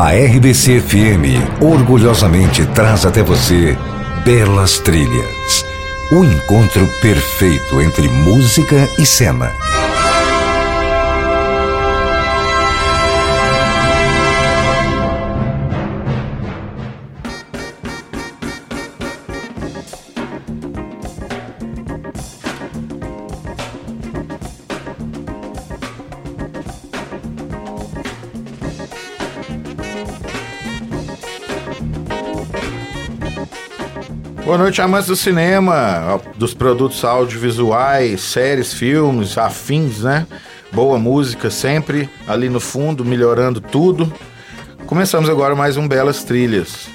A RBC FM orgulhosamente traz até você Belas Trilhas. O encontro perfeito entre música e cena. Boa noite, amantes do cinema, dos produtos audiovisuais, séries, filmes, afins, né? Boa música sempre ali no fundo, melhorando tudo. Começamos agora mais um Belas Trilhas.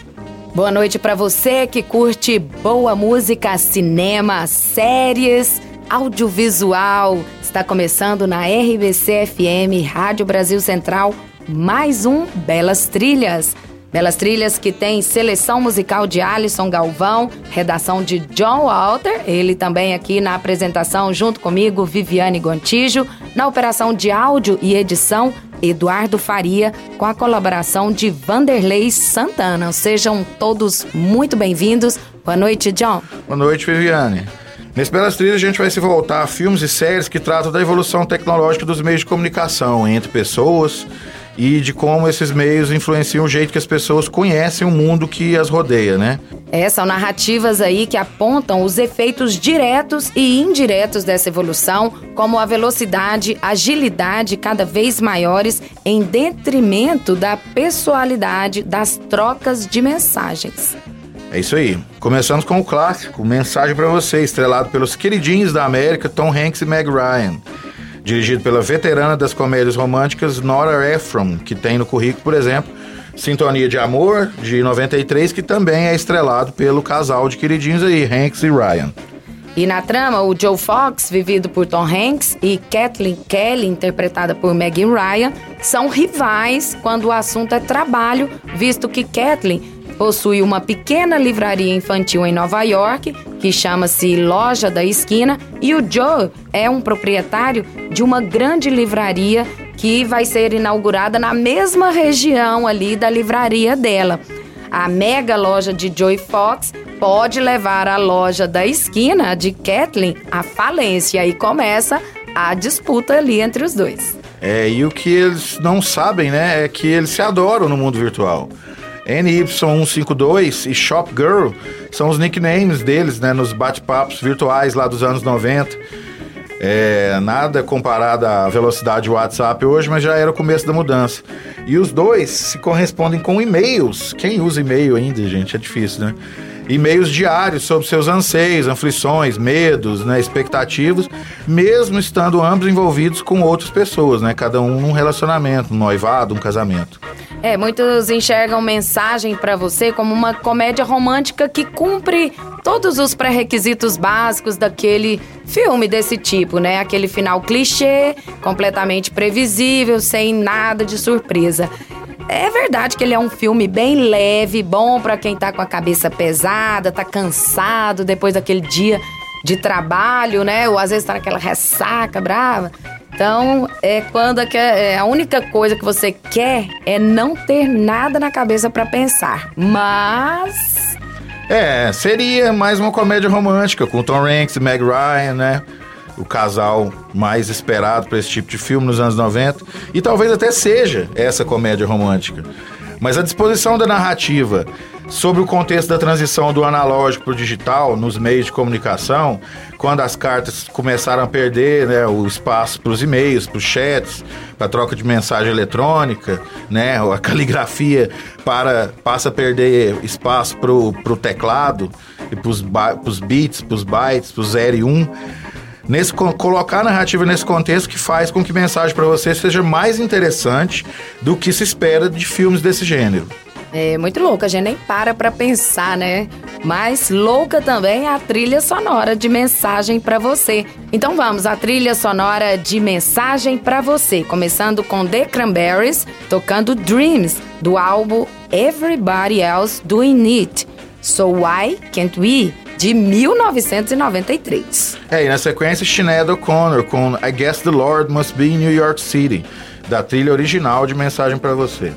Boa noite para você que curte boa música, cinema, séries, audiovisual. Está começando na RBC FM, Rádio Brasil Central, mais um Belas Trilhas. Belas Trilhas que tem seleção musical de Alisson Galvão, redação de John Walter, ele também aqui na apresentação junto comigo, Viviane Gontijo, na operação de áudio e edição, Eduardo Faria, com a colaboração de Vanderlei Santana. Sejam todos muito bem-vindos. Boa noite, John. Boa noite, Viviane. Nesse Belas Trilhas a gente vai se voltar a filmes e séries que tratam da evolução tecnológica dos meios de comunicação entre pessoas e de como esses meios influenciam o jeito que as pessoas conhecem o mundo que as rodeia, né? É, são narrativas aí que apontam os efeitos diretos e indiretos dessa evolução, como a velocidade, agilidade cada vez maiores em detrimento da pessoalidade das trocas de mensagens. É isso aí. Começamos com o clássico Mensagem para Você, estrelado pelos queridinhos da América Tom Hanks e Meg Ryan dirigido pela veterana das comédias românticas Nora Ephron, que tem no currículo, por exemplo, Sintonia de Amor, de 93, que também é estrelado pelo casal de queridinhos aí, Hanks e Ryan. E na trama, o Joe Fox, vivido por Tom Hanks, e Kathleen Kelly, interpretada por Megan Ryan, são rivais quando o assunto é trabalho, visto que Kathleen possui uma pequena livraria infantil em Nova York, que chama-se Loja da Esquina, e o Joe é um proprietário de uma grande livraria que vai ser inaugurada na mesma região ali da livraria dela. A mega loja de Joey Fox pode levar a loja da esquina de Kathleen à falência e começa a disputa ali entre os dois. É, e o que eles não sabem, né, é que eles se adoram no mundo virtual. NY152 e Shop Girl são os nicknames deles, né, nos bate-papos virtuais lá dos anos 90. É, nada comparado à velocidade do WhatsApp hoje, mas já era o começo da mudança. E os dois se correspondem com e-mails. Quem usa e-mail ainda, gente? É difícil, né? E-mails diários sobre seus anseios, aflições, medos, né, expectativas, mesmo estando ambos envolvidos com outras pessoas, né? Cada um num relacionamento, um noivado, um casamento. É, muitos enxergam mensagem para você como uma comédia romântica que cumpre todos os pré-requisitos básicos daquele filme desse tipo, né? Aquele final clichê, completamente previsível, sem nada de surpresa. É verdade que ele é um filme bem leve, bom para quem tá com a cabeça pesada, tá cansado depois daquele dia de trabalho, né? Ou às vezes tá naquela ressaca brava. Então, é quando a, é, a única coisa que você quer é não ter nada na cabeça para pensar. Mas. É, seria mais uma comédia romântica com Tom Hanks Meg Ryan, né? O casal mais esperado para esse tipo de filme nos anos 90. E talvez até seja essa comédia romântica. Mas a disposição da narrativa sobre o contexto da transição do analógico para o digital nos meios de comunicação, quando as cartas começaram a perder né, o espaço para os e-mails, para os chats, para a troca de mensagem eletrônica, né, a caligrafia para, passa a perder espaço para o teclado, e para os bits, para os bytes, para o 0 e 1. Um nesse colocar a narrativa nesse contexto que faz com que mensagem para você seja mais interessante do que se espera de filmes desse gênero. É muito louca, a gente nem para pra pensar, né? Mas louca também é a trilha sonora de mensagem para você. Então vamos, a trilha sonora de mensagem para você, começando com The Cranberries, tocando Dreams, do álbum Everybody Else Doing It. So Why Can't We? De 1993. É, e na sequência, Sinead O'Connor com I Guess the Lord Must Be in New York City, da trilha original de Mensagem para Você.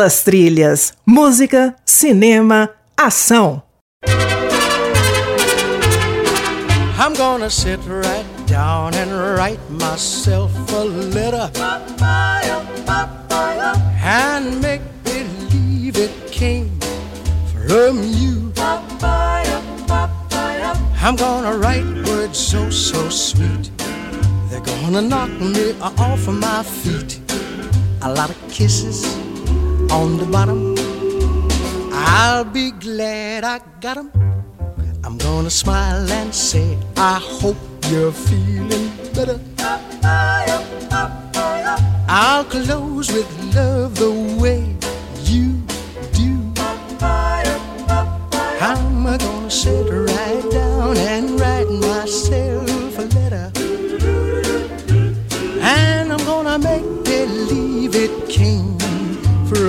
Belas trilhas, música, cinema, ação. I'm gonna sit right down and write myself a letter and make believe it came from you. I'm gonna write words so, so sweet. They're gonna knock me off of my feet. A lot of kisses on the bottom. I'll be glad I got 'em. I'm gonna smile and say, I hope you're feeling better. I'll close with love the way you do. I'm gonna sit right down and write myself a letter. And I'm gonna make believe it came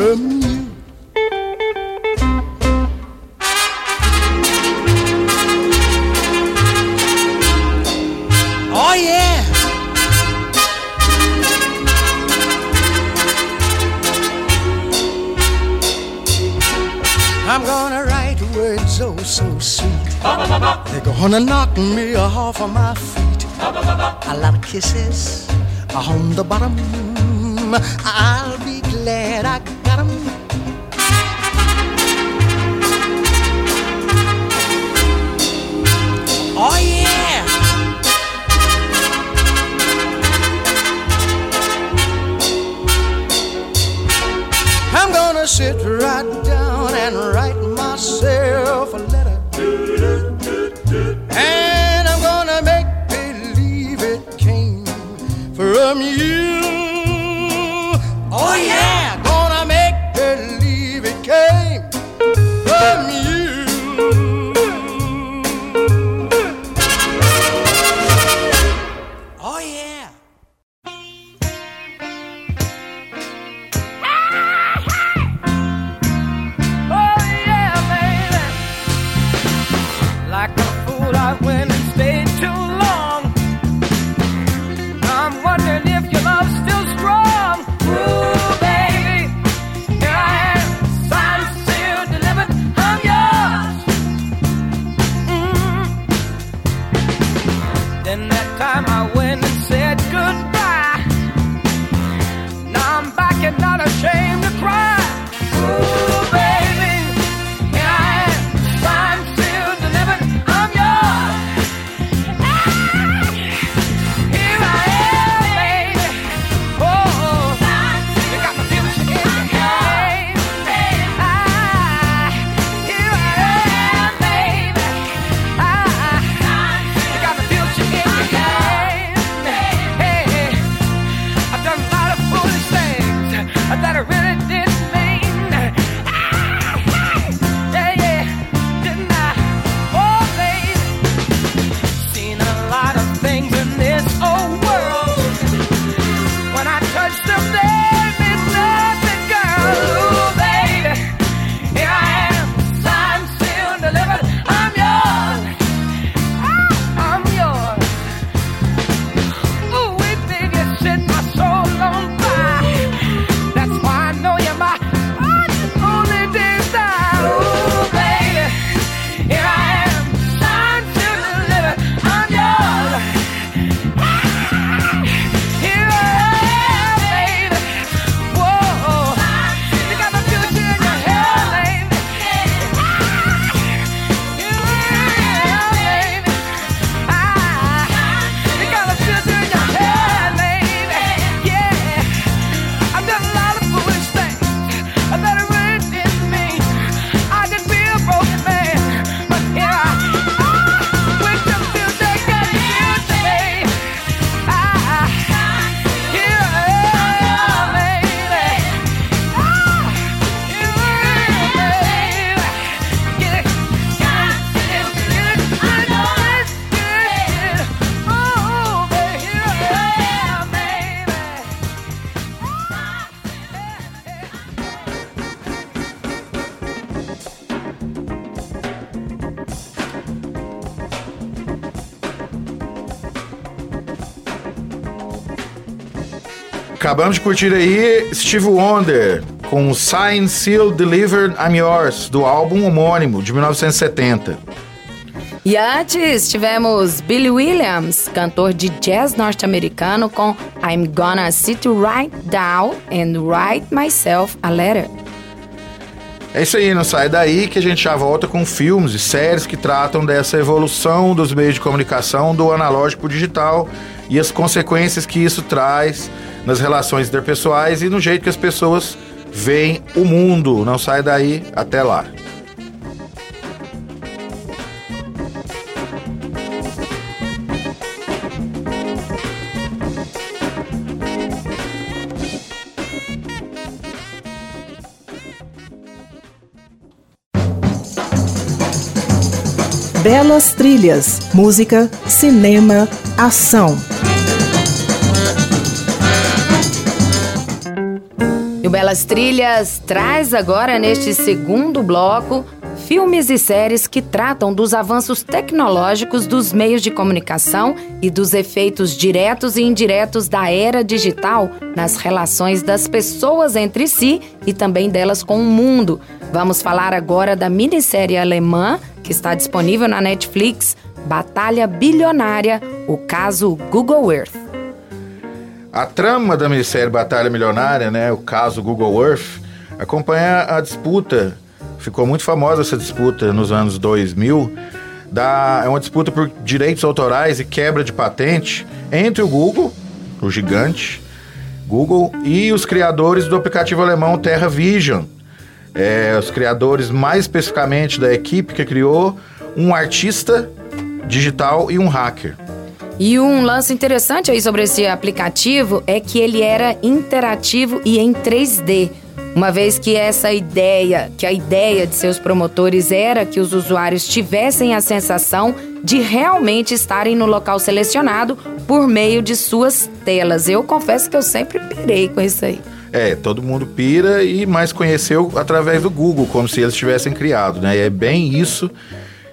from you. Oh yeah. I'm gonna write words oh so sweet. They're gonna knock me off of my feet. A lot of kisses on the bottom. I'll be glad I Oh yeah. I'm gonna sit right down and write myself a letter. And I'm gonna make believe it came from you. Acabamos de curtir aí Steve Wonder com Sign, Seal, Delivered, I'm Yours, do álbum homônimo de 1970. E antes tivemos Billy Williams, cantor de jazz norte-americano, com I'm Gonna Sit Right Down and Write Myself a Letter. É isso aí, não sai daí que a gente já volta com filmes e séries que tratam dessa evolução dos meios de comunicação do analógico pro digital e as consequências que isso traz nas relações interpessoais e no jeito que as pessoas veem o mundo. Não sai daí, até lá. Belas trilhas, música, cinema, ação. Belas Trilhas traz agora, neste segundo bloco, filmes e séries que tratam dos avanços tecnológicos dos meios de comunicação e dos efeitos diretos e indiretos da era digital nas relações das pessoas entre si e também delas com o mundo. Vamos falar agora da minissérie alemã que está disponível na Netflix, Batalha Bilionária, o caso Google Earth. A trama da minissérie Batalha Milionária, né, o caso Google Earth, acompanha a disputa, ficou muito famosa essa disputa nos anos 2000, da, é uma disputa por direitos autorais e quebra de patente entre o Google, o gigante Google, e os criadores do aplicativo alemão Terra Vision. É, os criadores, mais especificamente da equipe que criou, um artista digital e um hacker. E um lance interessante aí sobre esse aplicativo é que ele era interativo e em 3D. Uma vez que essa ideia, que a ideia de seus promotores era que os usuários tivessem a sensação de realmente estarem no local selecionado por meio de suas telas. Eu confesso que eu sempre pirei com isso aí. É, todo mundo pira e mais conheceu através do Google, como se eles tivessem criado, né? E é bem isso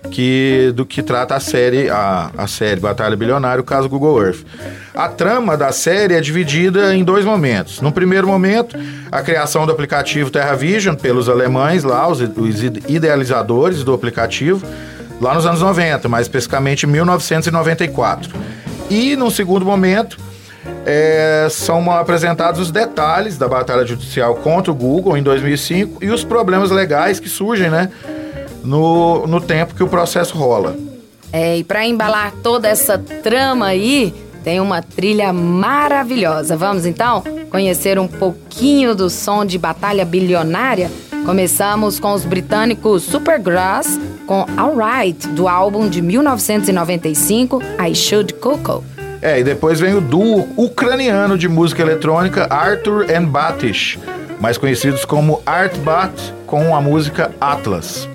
que do que trata a série, a, a série Batalha Bilionária, o caso Google Earth. A trama da série é dividida em dois momentos. No primeiro momento, a criação do aplicativo TerraVision pelos alemães lá, os, os idealizadores do aplicativo, lá nos anos 90, mais especificamente em 1994. E num segundo momento, é, são apresentados os detalhes da batalha judicial contra o Google em 2005 e os problemas legais que surgem, né, no, no tempo que o processo rola. É, e para embalar toda essa trama aí, tem uma trilha maravilhosa. Vamos então conhecer um pouquinho do som de Batalha Bilionária? Começamos com os britânicos Supergrass com Alright, do álbum de 1995, I Should Coco. É, e depois vem o duo ucraniano de música eletrônica Arthur and Batish, mais conhecidos como Artbat, com a música Atlas.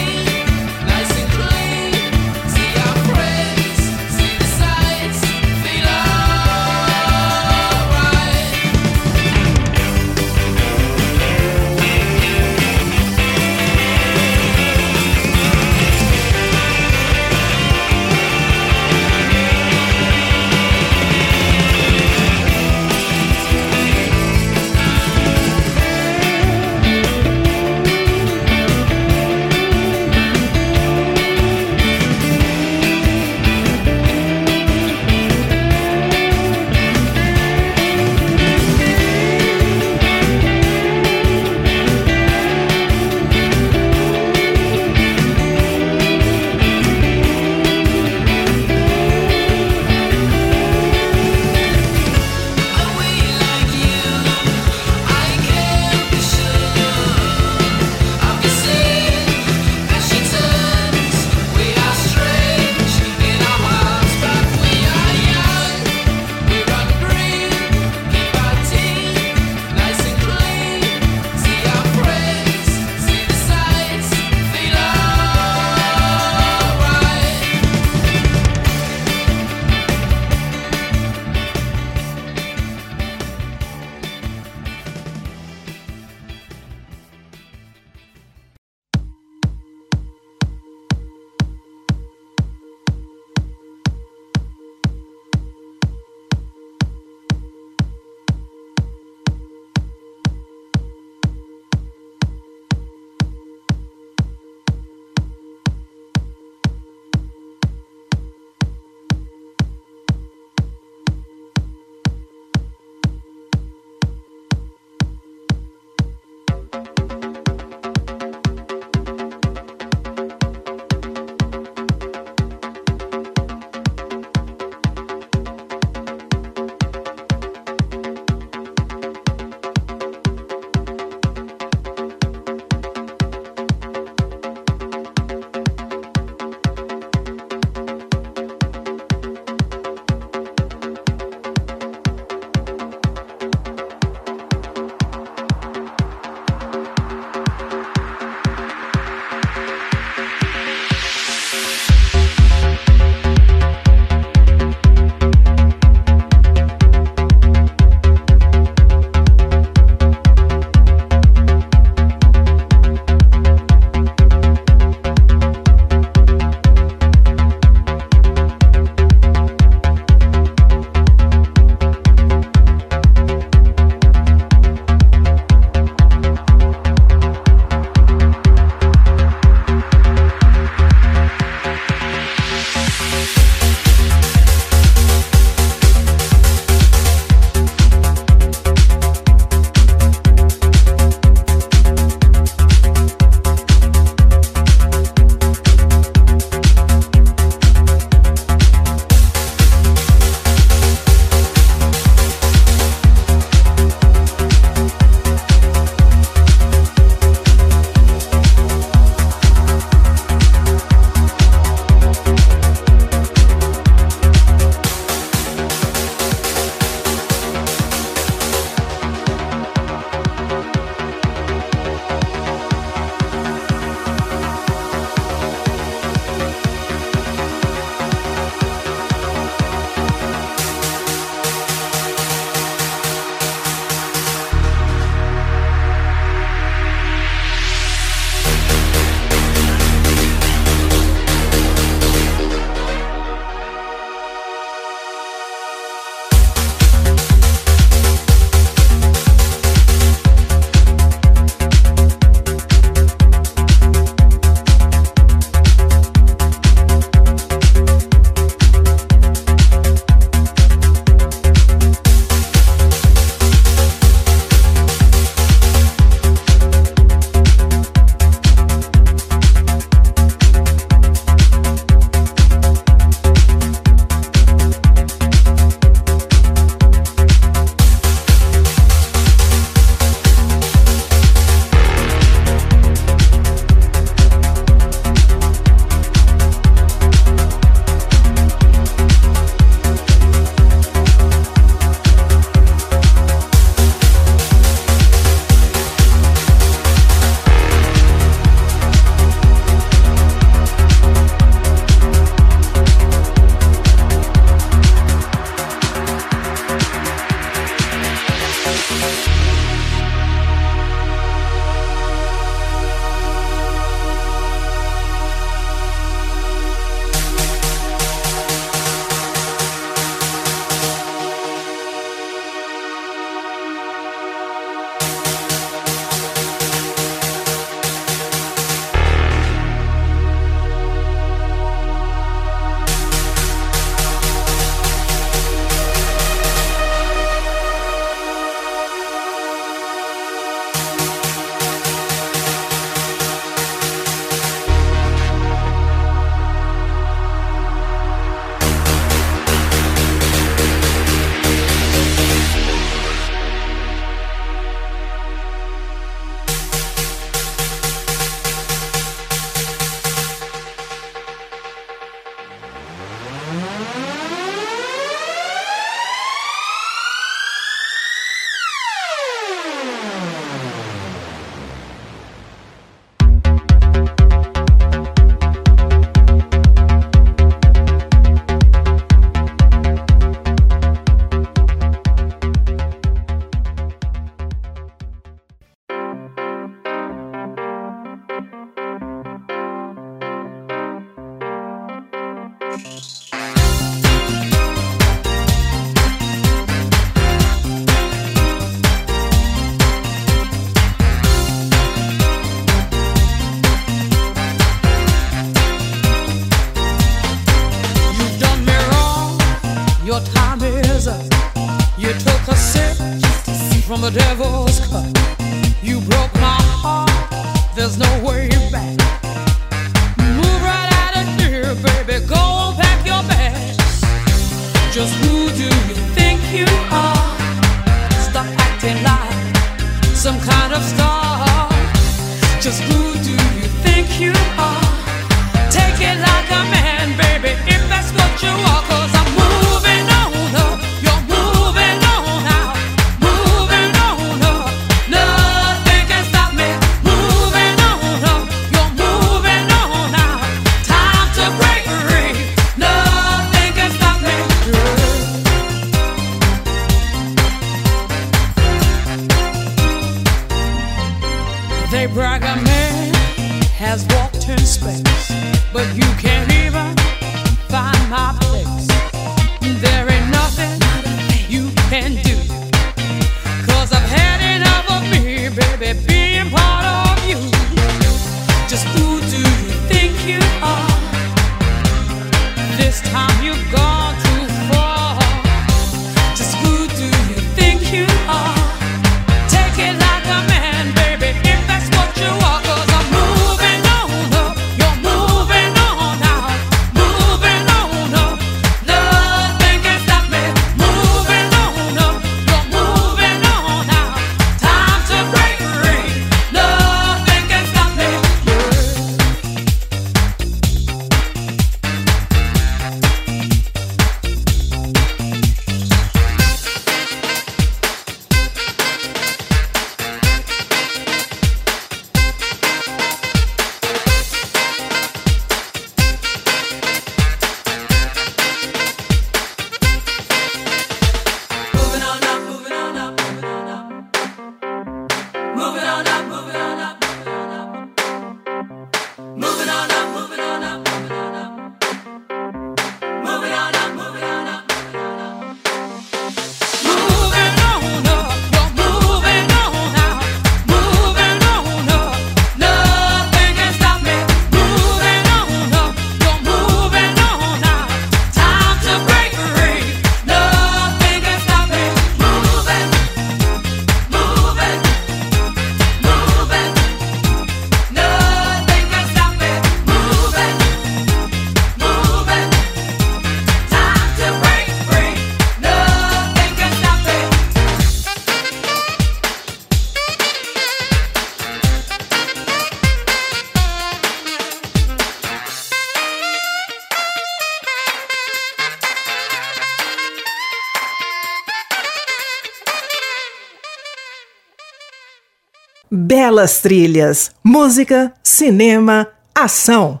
belas trilhas, música, cinema, ação.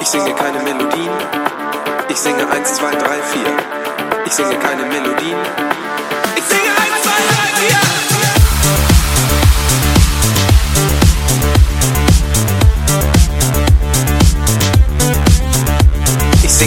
Ich singe keine Melodien, ich singe 1, 2, 3, 4. Ich singe keine Melodien.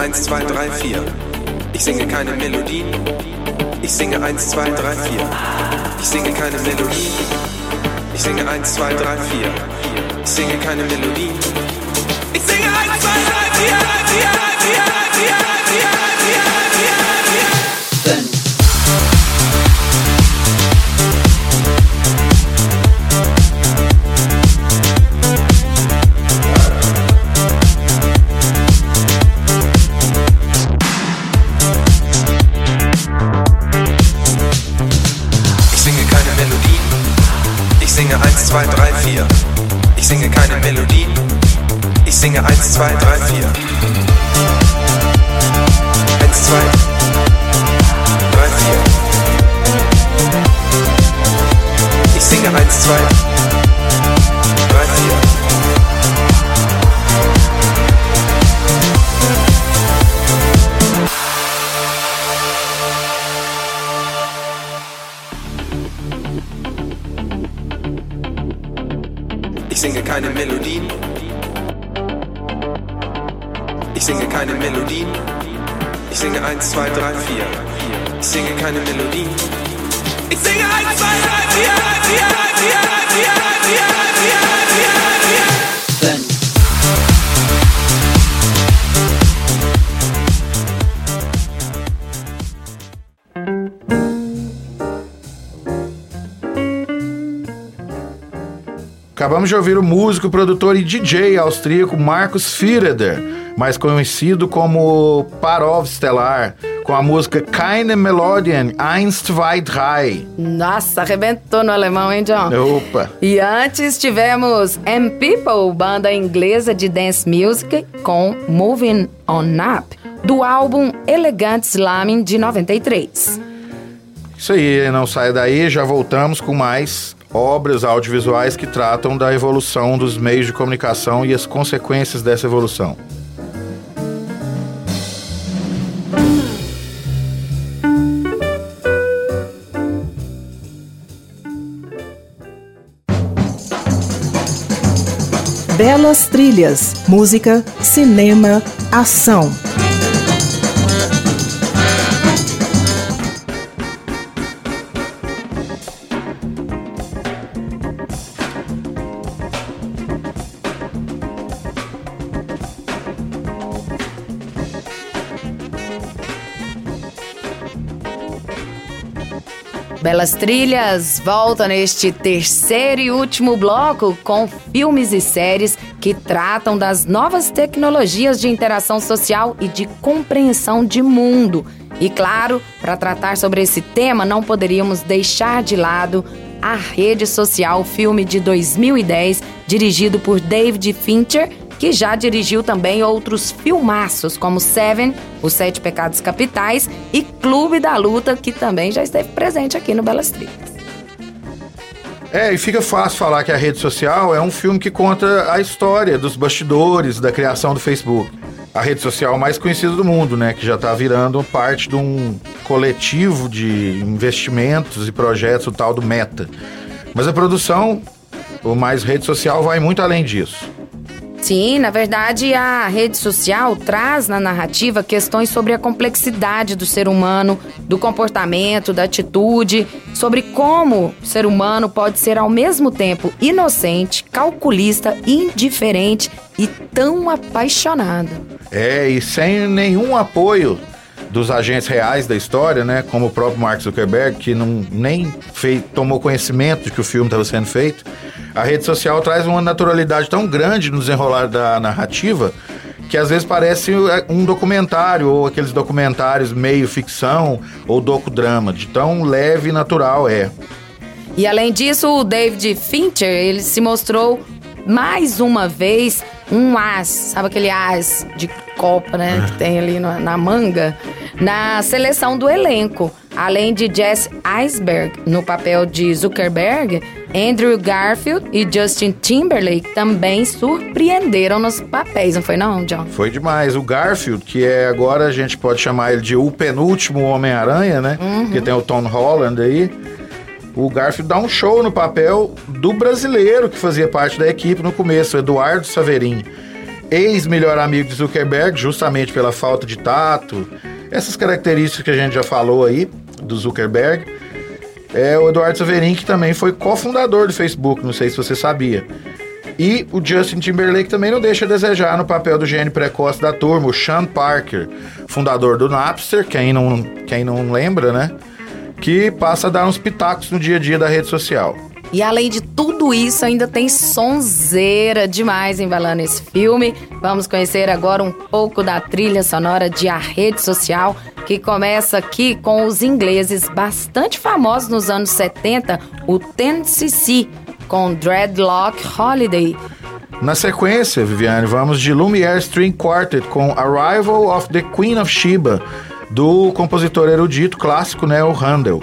1, 2, 3, 4. Ich singe keine Melodie. Ich singe 1, 2, 3, 4. Ich singe keine Melodie. Ich singe 1, 2, 3, 4. Ich singe keine Melodie. Ich singe 1, 2, 3, 4. De ouvir o músico, produtor e DJ austríaco Markus Fireder, mais conhecido como Parov Stellar, com a música Keine Melodien 1, 2, 3. Nossa, arrebentou no alemão, hein, John? Opa! E antes tivemos M People, banda inglesa de dance music, com Moving On Up, do álbum Elegant Slamming de 93. Isso aí, não sai daí, já voltamos com mais obras audiovisuais que tratam da evolução dos meios de comunicação e as consequências dessa evolução. Belas trilhas, música, cinema, ação. Belas Trilhas volta neste terceiro e último bloco com filmes e séries que tratam das novas tecnologias de interação social e de compreensão de mundo. E claro, para tratar sobre esse tema, não poderíamos deixar de lado a rede social, filme de 2010, dirigido por David Fincher, que já dirigiu também outros filmaços, como Seven, Os Sete Pecados Capitais e Clube da Luta, que também já esteve presente aqui no Belas Trilhas. É, e fica fácil falar que a rede social é um filme que conta a história dos bastidores da criação do Facebook. A rede social mais conhecida do mundo, né? Que já está virando parte de um coletivo de investimentos e projetos, o tal do Meta. Mas a produção, o mais rede social, vai muito além disso. Sim, na verdade, a rede social traz na narrativa questões sobre a complexidade do ser humano, do comportamento, da atitude, sobre como o ser humano pode ser ao mesmo tempo inocente, calculista, indiferente e tão apaixonado. É, e sem nenhum apoio dos agentes reais da história, né? Como o próprio Mark Zuckerberg, que não nem fei- tomou conhecimento de que o filme estava sendo feito. A rede social traz uma naturalidade tão grande no desenrolar da narrativa que às vezes parece é, um documentário ou aqueles documentários meio ficção ou docudrama, de tão leve e natural é. E além disso, o David Fincher, ele se mostrou mais uma vez um as, sabe aquele as de copa, né, que tem ali na, na manga, na seleção do elenco. Além de Jesse Eisberg no papel de Zuckerberg, Andrew Garfield e Justin Timberlake também surpreenderam nos papéis, não foi não, John? Foi demais. O Garfield, que é agora a gente pode chamar ele de o penúltimo Homem-Aranha, né? Que tem o Tom Holland aí. O Garfield dá um show no papel do brasileiro que fazia parte da equipe no começo, Eduardo Saverin. Ex-melhor amigo de Zuckerberg, justamente pela falta de tato. Essas características que a gente já falou aí, do Zuckerberg. É o Eduardo Saverin, que também foi cofundador do Facebook, não sei se você sabia. E o Justin Timberlake também não deixa a desejar no papel do gênio precoce da turma, o Sean Parker, fundador do Napster, quem não, quem não lembra, né? Que passa a dar uns pitacos no dia a dia da rede social. E além de tudo isso, ainda tem sonzeira demais embalando esse filme. Vamos conhecer agora um pouco da trilha sonora de A Rede Social, que começa aqui com os ingleses bastante famosos nos anos 70, o 10cc, com Dreadlock Holiday. Na sequência, Viviane, vamos de Lumiere String Quartet com Arrival of the Queen of Sheba, do compositor erudito clássico, né, o Handel.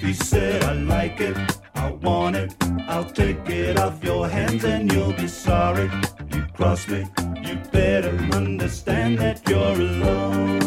He said, I like it, I want it, I'll take it off your hands and you'll be sorry. You cross me, you better understand that you're alone.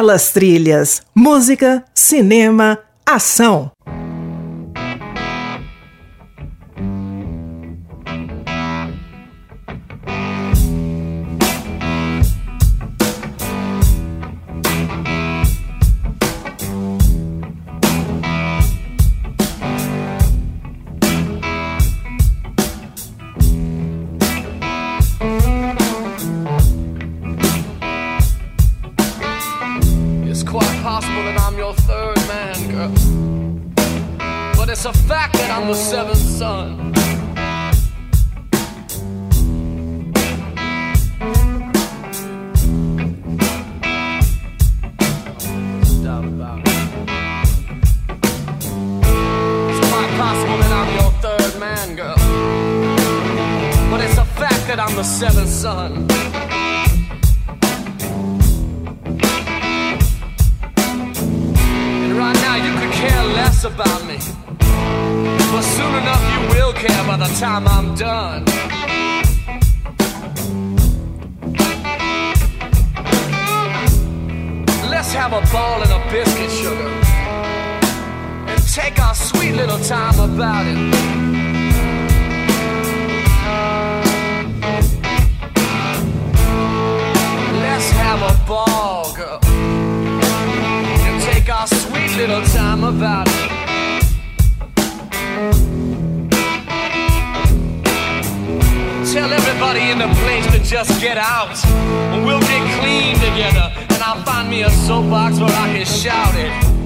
belas trilhas, música, cinema, ação. find a place to just get out. We'll get clean together, and I'll find me a soapbox where I can shout it.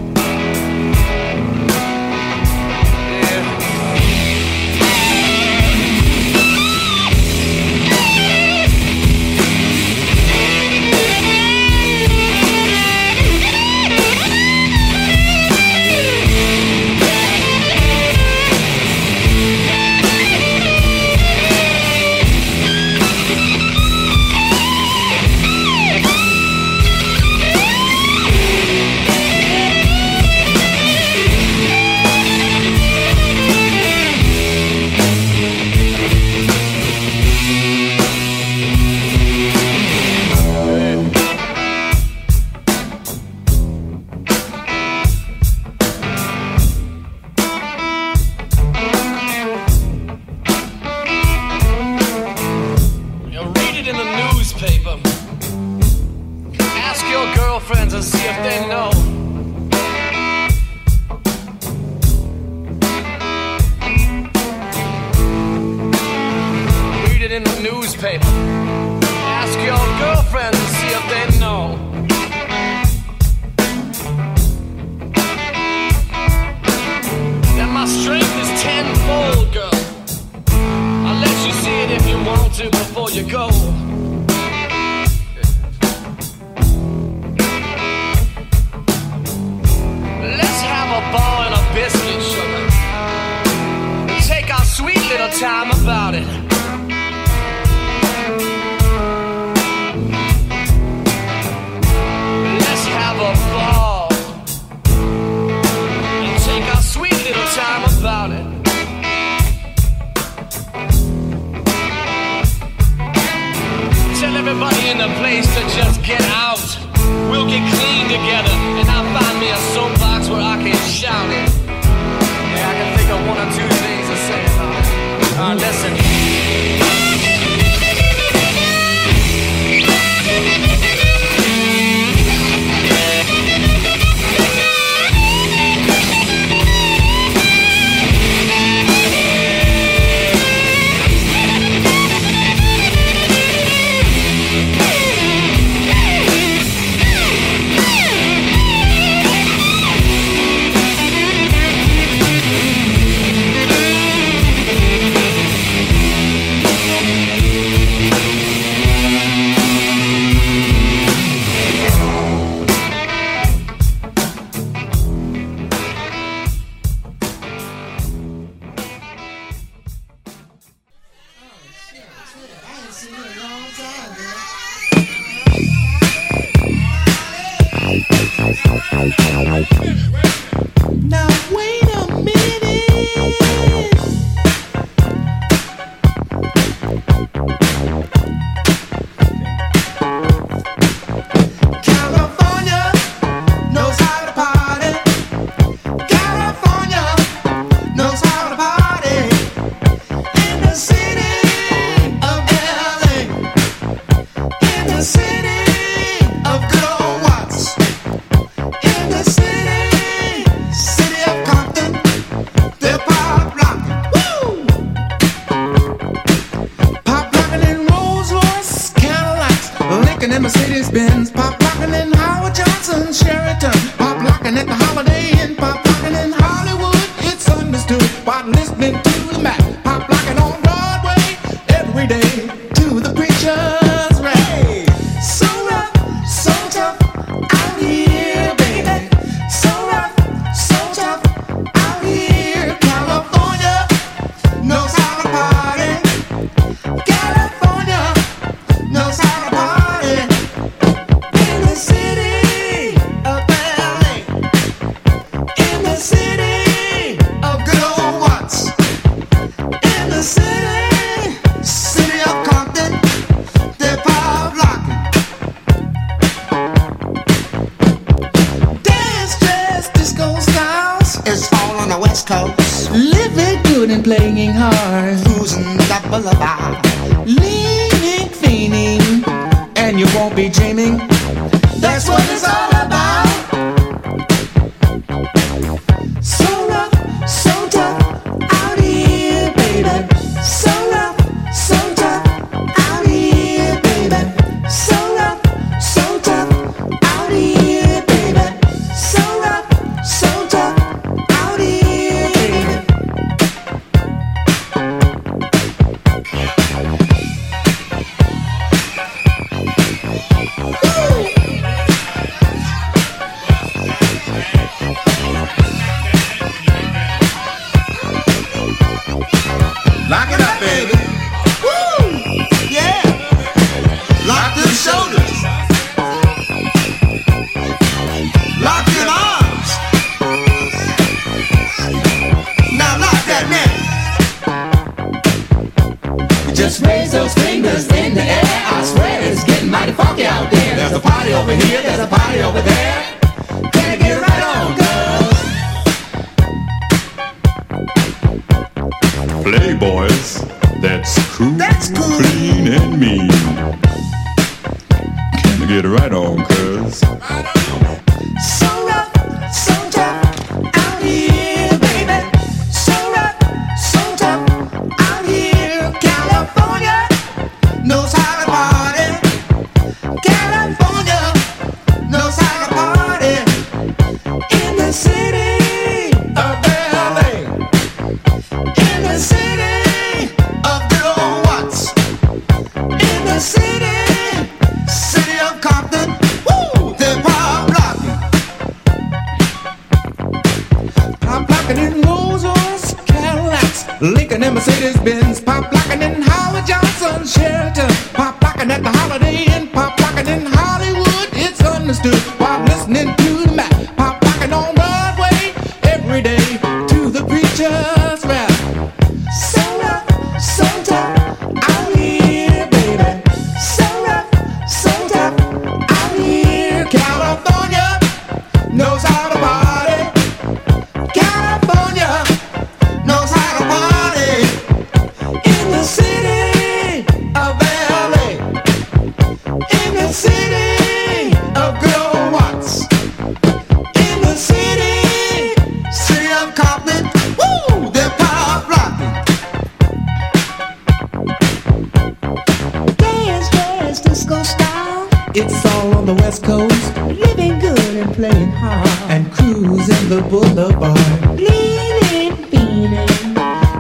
the boulevard. Leaning, beaning.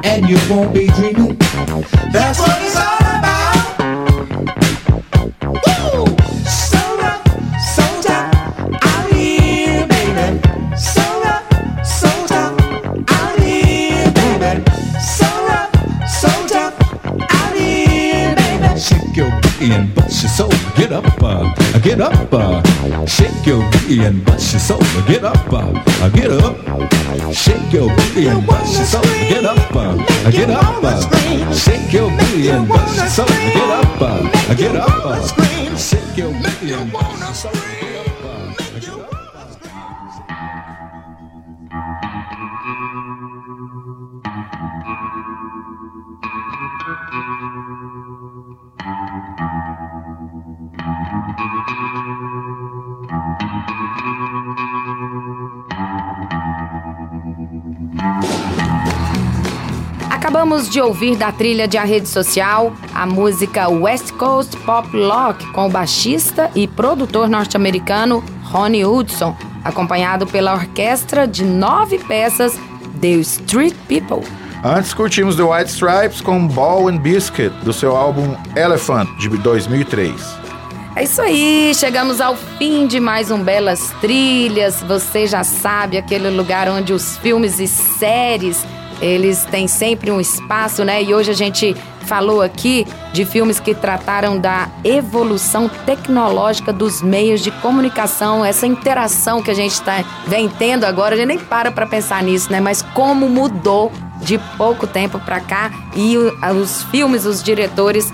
And you won't be dreaming. That's what it's all about. Woo! So rough, so tough out here, baby. So rough, so tough out here, baby. So rough, so tough out here, baby. Shake your booty and bust your soul. Get up, uh, get up, uh. Shake your booty and bust your soul. Get up, uh, uh, get up. Shake your booty and bust your soul. Get up, uh, uh get up. Uh, shake your booty and bust your soul. Get up, uh, get up. Shake your booty and bust your soul. Acabamos de ouvir da trilha de A Rede Social a música West Coast Pop Lock com o baixista e produtor norte-americano Ronnie Hudson, acompanhado pela orquestra de nove peças The Street People. Antes curtimos The White Stripes com Ball and Biscuit, do seu álbum Elephant, de 2003. É isso aí, chegamos ao fim de mais um Belas Trilhas. Você já sabe, aquele lugar onde os filmes e séries, eles têm sempre um espaço, né? E hoje a gente falou aqui de filmes que trataram da evolução tecnológica dos meios de comunicação, essa interação que a gente tá, vem tendo agora, a gente nem para pra pensar nisso, né? Mas como mudou de pouco tempo pra cá e os filmes, os diretores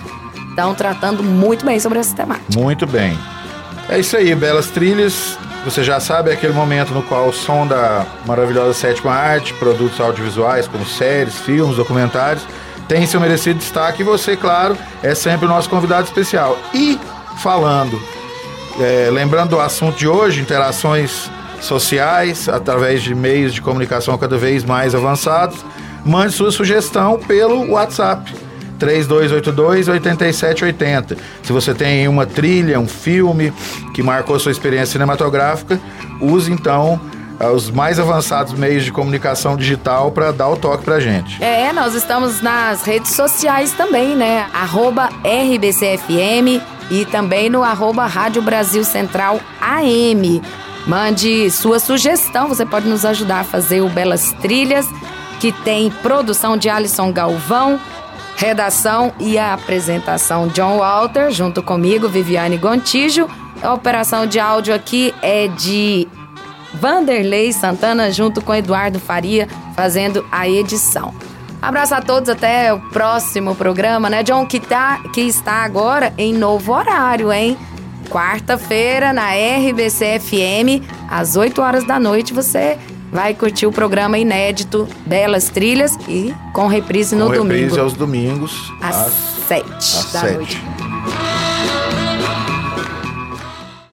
estão tratando muito bem sobre esse tema. Muito bem. É isso aí, belas trilhas. Você já sabe, é aquele momento no qual o som da maravilhosa sétima arte, produtos audiovisuais como séries, filmes, documentários, tem seu merecido destaque e você, claro, é sempre o nosso convidado especial. E falando, é, lembrando do assunto de hoje, interações sociais através de meios de comunicação cada vez mais avançados, mande sua sugestão pelo WhatsApp. 3282-8780. Se você tem uma trilha, um filme que marcou sua experiência cinematográfica, use então ah, os mais avançados meios de comunicação digital para dar o toque pra gente. É, nós estamos nas redes sociais também, né? Arroba RBCFM e também no arroba Rádio Brasil Central AM. Mande sua sugestão, você pode nos ajudar a fazer o Belas Trilhas, que tem produção de Alisson Galvão, redação e a apresentação John Walter, junto comigo, Viviane Gontijo. A operação de áudio aqui é de Vanderlei Santana junto com Eduardo Faria fazendo a edição. Abraço a todos, até o próximo programa, né, John? Que, tá, que está agora em novo horário, hein? Quarta-feira na RBC FM, às 8 horas da noite, você vai curtir o programa inédito Belas Trilhas e com reprise no Com domingo. reprise aos domingos, Às às, 7 às da sete. noite.